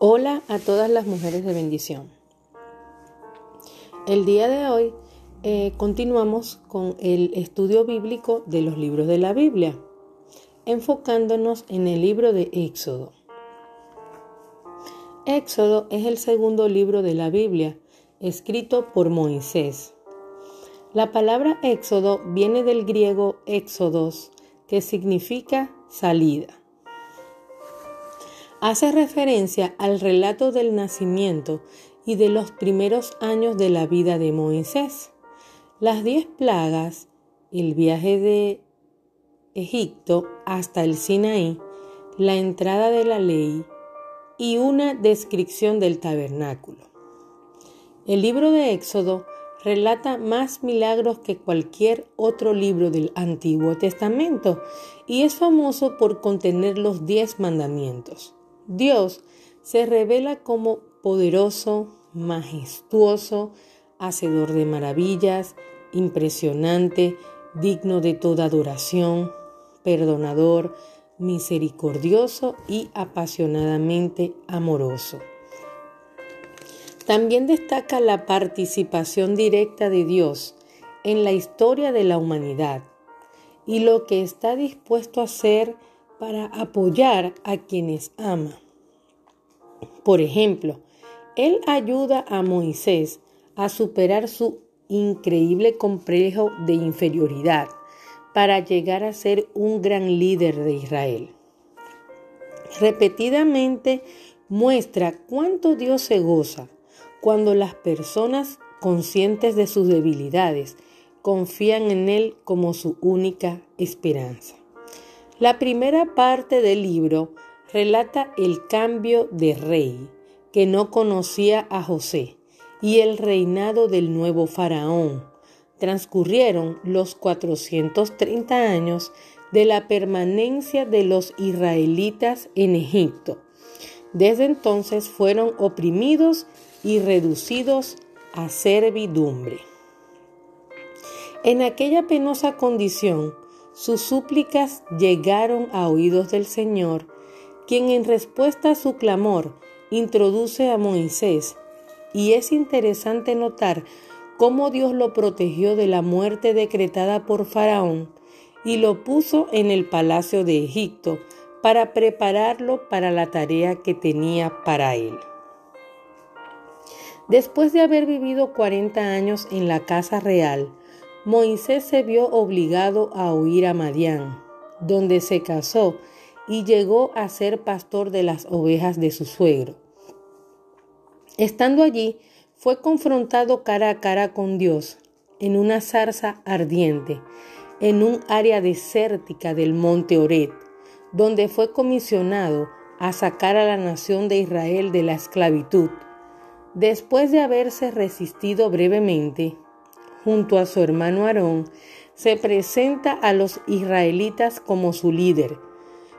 Hola a todas las mujeres de bendición. El día de hoy eh, continuamos con el estudio bíblico de los libros de la Biblia, enfocándonos en el libro de Éxodo. Éxodo es el segundo libro de la Biblia, escrito por Moisés. La palabra Éxodo viene del griego éxodos, que significa salida hace referencia al relato del nacimiento y de los primeros años de la vida de Moisés. Las diez plagas, el viaje de Egipto hasta el Sinaí, la entrada de la ley y una descripción del tabernáculo. El libro de Éxodo relata más milagros que cualquier otro libro del Antiguo Testamento y es famoso por contener los diez mandamientos. Dios se revela como poderoso, majestuoso, hacedor de maravillas, impresionante, digno de toda adoración, perdonador, misericordioso y apasionadamente amoroso. También destaca la participación directa de Dios en la historia de la humanidad y lo que está dispuesto a hacer para apoyar a quienes ama. Por ejemplo, Él ayuda a Moisés a superar su increíble complejo de inferioridad para llegar a ser un gran líder de Israel. Repetidamente muestra cuánto Dios se goza cuando las personas conscientes de sus debilidades confían en Él como su única esperanza. La primera parte del libro relata el cambio de rey que no conocía a José y el reinado del nuevo faraón. Transcurrieron los 430 años de la permanencia de los israelitas en Egipto. Desde entonces fueron oprimidos y reducidos a servidumbre. En aquella penosa condición, sus súplicas llegaron a oídos del Señor, quien en respuesta a su clamor introduce a Moisés, y es interesante notar cómo Dios lo protegió de la muerte decretada por Faraón y lo puso en el palacio de Egipto para prepararlo para la tarea que tenía para él. Después de haber vivido 40 años en la casa real, Moisés se vio obligado a huir a Madián, donde se casó y llegó a ser pastor de las ovejas de su suegro. Estando allí, fue confrontado cara a cara con Dios en una zarza ardiente, en un área desértica del monte Oret, donde fue comisionado a sacar a la nación de Israel de la esclavitud. Después de haberse resistido brevemente, junto a su hermano Aarón, se presenta a los israelitas como su líder.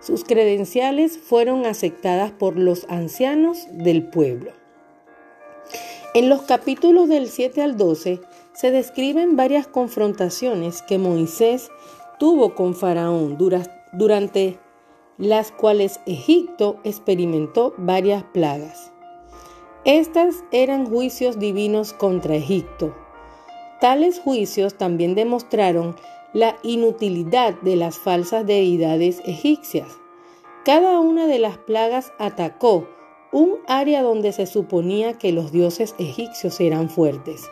Sus credenciales fueron aceptadas por los ancianos del pueblo. En los capítulos del 7 al 12 se describen varias confrontaciones que Moisés tuvo con Faraón durante las cuales Egipto experimentó varias plagas. Estas eran juicios divinos contra Egipto, Tales juicios también demostraron la inutilidad de las falsas deidades egipcias. Cada una de las plagas atacó un área donde se suponía que los dioses egipcios eran fuertes.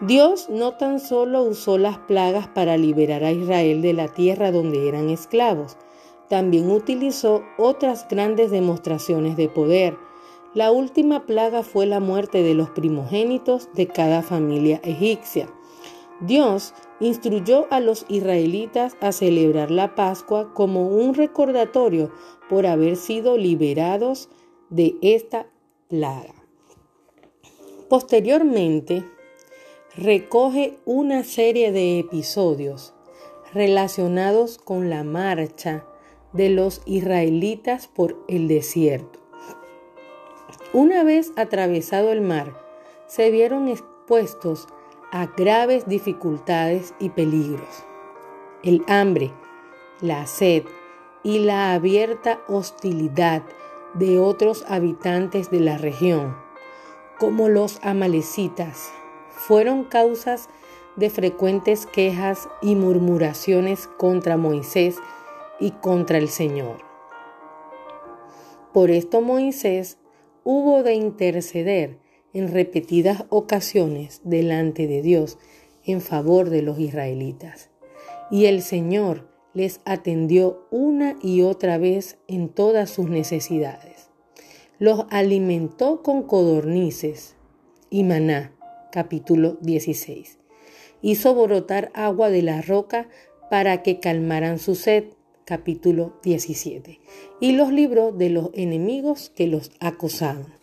Dios no tan solo usó las plagas para liberar a Israel de la tierra donde eran esclavos, también utilizó otras grandes demostraciones de poder, la última plaga fue la muerte de los primogénitos de cada familia egipcia. Dios instruyó a los israelitas a celebrar la Pascua como un recordatorio por haber sido liberados de esta plaga. Posteriormente, recoge una serie de episodios relacionados con la marcha de los israelitas por el desierto. Una vez atravesado el mar, se vieron expuestos a graves dificultades y peligros. El hambre, la sed y la abierta hostilidad de otros habitantes de la región, como los amalecitas, fueron causas de frecuentes quejas y murmuraciones contra Moisés y contra el Señor. Por esto Moisés hubo de interceder en repetidas ocasiones delante de Dios en favor de los israelitas. Y el Señor les atendió una y otra vez en todas sus necesidades. Los alimentó con codornices y maná, capítulo 16. Hizo brotar agua de la roca para que calmaran su sed, capítulo 17. Y los libró de los enemigos que los acosaban.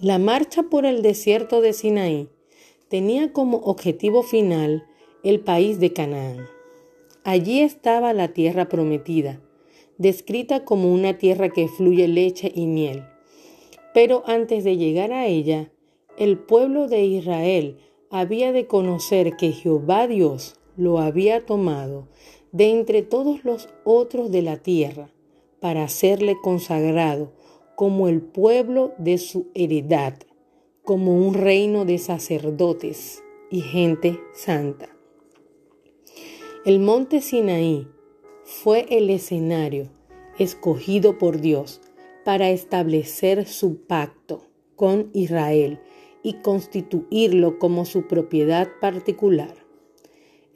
La marcha por el desierto de Sinaí tenía como objetivo final el país de Canaán. Allí estaba la tierra prometida, descrita como una tierra que fluye leche y miel. Pero antes de llegar a ella, el pueblo de Israel había de conocer que Jehová Dios lo había tomado de entre todos los otros de la tierra para hacerle consagrado como el pueblo de su heredad, como un reino de sacerdotes y gente santa. El monte Sinaí fue el escenario escogido por Dios para establecer su pacto con Israel y constituirlo como su propiedad particular.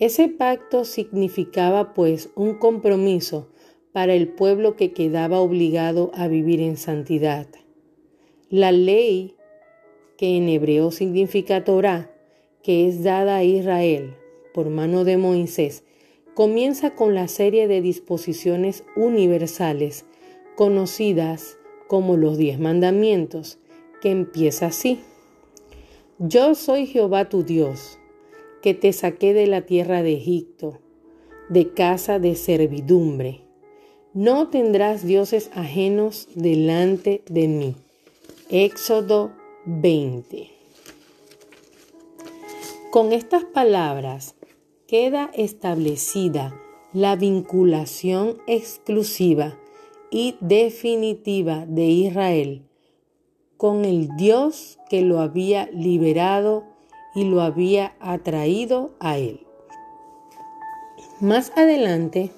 Ese pacto significaba pues un compromiso para el pueblo que quedaba obligado a vivir en santidad. La ley, que en hebreo significa Torah, que es dada a Israel por mano de Moisés, comienza con la serie de disposiciones universales conocidas como los diez mandamientos, que empieza así. Yo soy Jehová tu Dios, que te saqué de la tierra de Egipto, de casa de servidumbre. No tendrás dioses ajenos delante de mí. Éxodo 20. Con estas palabras, queda establecida la vinculación exclusiva y definitiva de Israel con el Dios que lo había liberado y lo había atraído a él. Más adelante,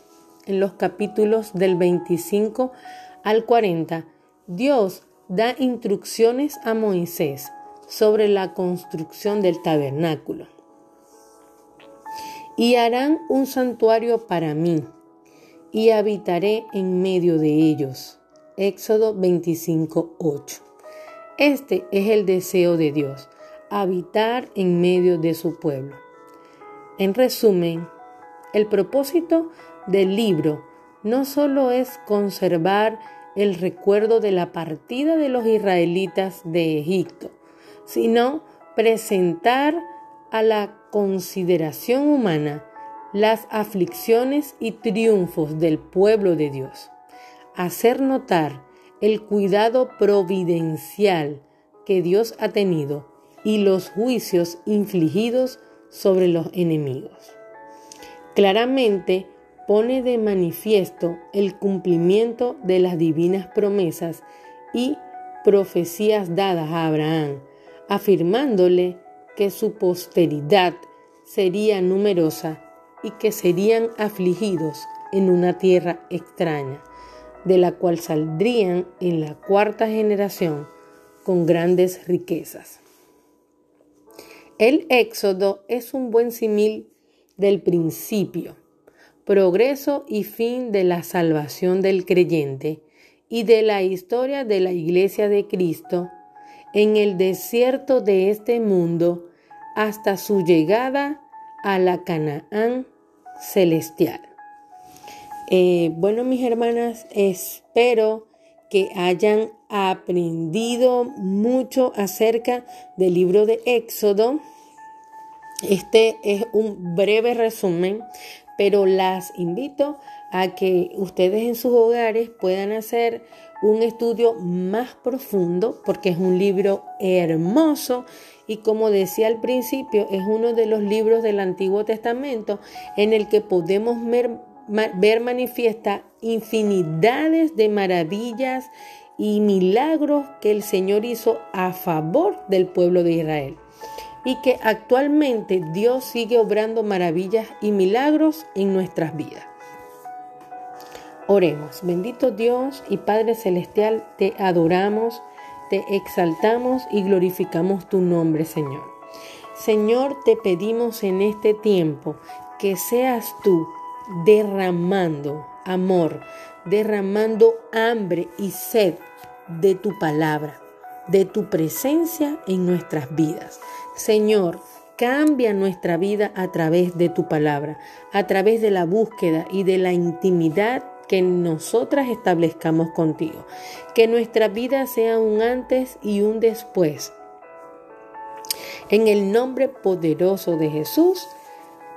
en los capítulos del 25 al 40, Dios da instrucciones a Moisés sobre la construcción del tabernáculo y harán un santuario para mí, y habitaré en medio de ellos. Éxodo 25:8. Este es el deseo de Dios, habitar en medio de su pueblo. En resumen, el propósito del libro no solo es conservar el recuerdo de la partida de los israelitas de Egipto, sino presentar a la consideración humana las aflicciones y triunfos del pueblo de Dios, hacer notar el cuidado providencial que Dios ha tenido y los juicios infligidos sobre los enemigos. Claramente pone de manifiesto el cumplimiento de las divinas promesas y profecías dadas a Abraham, afirmándole que su posteridad sería numerosa y que serían afligidos en una tierra extraña, de la cual saldrían en la cuarta generación con grandes riquezas. El éxodo es un buen simil del principio, progreso y fin de la salvación del creyente y de la historia de la iglesia de Cristo en el desierto de este mundo hasta su llegada a la Canaán celestial. Eh, bueno, mis hermanas, espero que hayan aprendido mucho acerca del libro de Éxodo. Este es un breve resumen, pero las invito a que ustedes en sus hogares puedan hacer un estudio más profundo porque es un libro hermoso y como decía al principio es uno de los libros del Antiguo Testamento en el que podemos ver ver manifiesta infinidades de maravillas y milagros que el Señor hizo a favor del pueblo de Israel. Y que actualmente Dios sigue obrando maravillas y milagros en nuestras vidas. Oremos, bendito Dios y Padre Celestial, te adoramos, te exaltamos y glorificamos tu nombre, Señor. Señor, te pedimos en este tiempo que seas tú derramando amor, derramando hambre y sed de tu palabra, de tu presencia en nuestras vidas. Señor, cambia nuestra vida a través de tu palabra, a través de la búsqueda y de la intimidad que nosotras establezcamos contigo. Que nuestra vida sea un antes y un después. En el nombre poderoso de Jesús,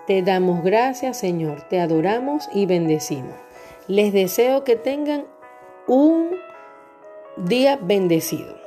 te damos gracias, Señor, te adoramos y bendecimos. Les deseo que tengan un día bendecido.